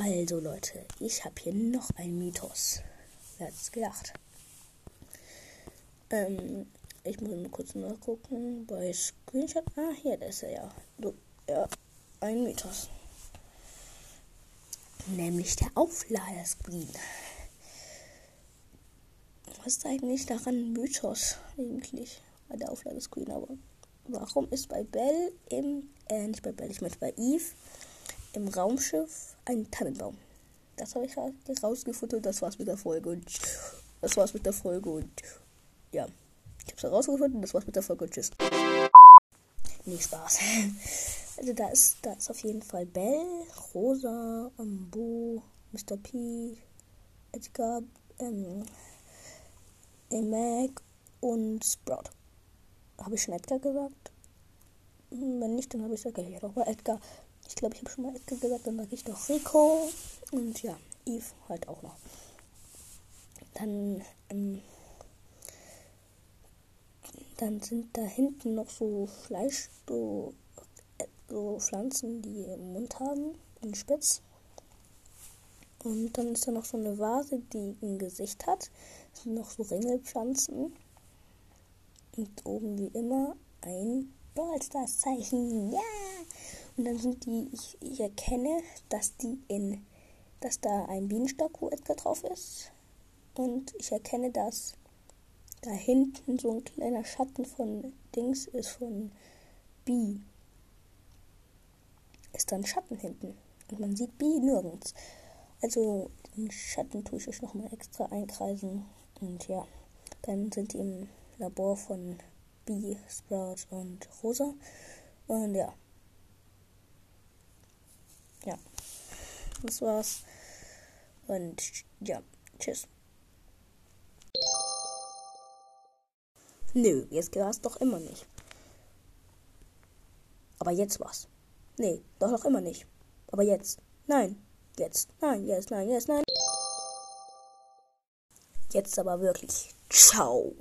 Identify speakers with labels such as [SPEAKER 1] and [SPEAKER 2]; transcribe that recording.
[SPEAKER 1] Also Leute, ich habe hier noch einen Mythos. Wer hat es gedacht? Ähm, ich muss mal kurz nachgucken. Bei Screenshot. Ah, hier, das ist er ja. Du, ja, ein Mythos. Nämlich der Aufladerscreen. Was ist eigentlich daran Mythos eigentlich? Bei der Aufladescreen, aber warum ist bei Bell im, äh, nicht bei Bell, ich meine bei Eve im Raumschiff ein Tannenbaum? Das habe ich herausgefunden. Das war's mit der Folge und das war's mit der Folge und ja, ich habe es herausgefunden. Das war's mit der Folge und tschüss. Nee, Spaß. Also da ist, da ist auf jeden Fall Bell, Rosa, Ambu, Mr. P, Edgar, ähm, Mac und Sprout. Habe ich schon Edgar gesagt? Hm, wenn nicht, dann habe ich es noch mal Edgar. Ich glaube, ich habe schon mal Edgar gesagt, dann sage ich noch Rico und ja, Eve halt auch noch. Dann, ähm, dann sind da hinten noch so Fleisch, so, äh, so Pflanzen, die im Mund haben und spitz. Und dann ist da noch so eine Vase, die ein Gesicht hat. Das sind noch so Ringelpflanzen. Und oben wie immer ein Ballstars-Zeichen. Ja! Und dann sind die, ich, ich erkenne, dass die in, dass da ein Bienenstock, wo Edgar drauf ist. Und ich erkenne, dass da hinten so ein kleiner Schatten von Dings ist von B. Ist da ein Schatten hinten. Und man sieht B nirgends. Also den Schatten tue ich euch nochmal extra einkreisen. Und ja, dann sind die im Labor von B, Sprout und Rosa. Und ja. Ja. Das war's. Und ja, tschüss. Nö, jetzt war's doch immer nicht. Aber jetzt war's. Nee, doch noch immer nicht. Aber jetzt. Nein. Jetzt. Nein, jetzt, nein, jetzt, nein. Jetzt aber wirklich. Ciao.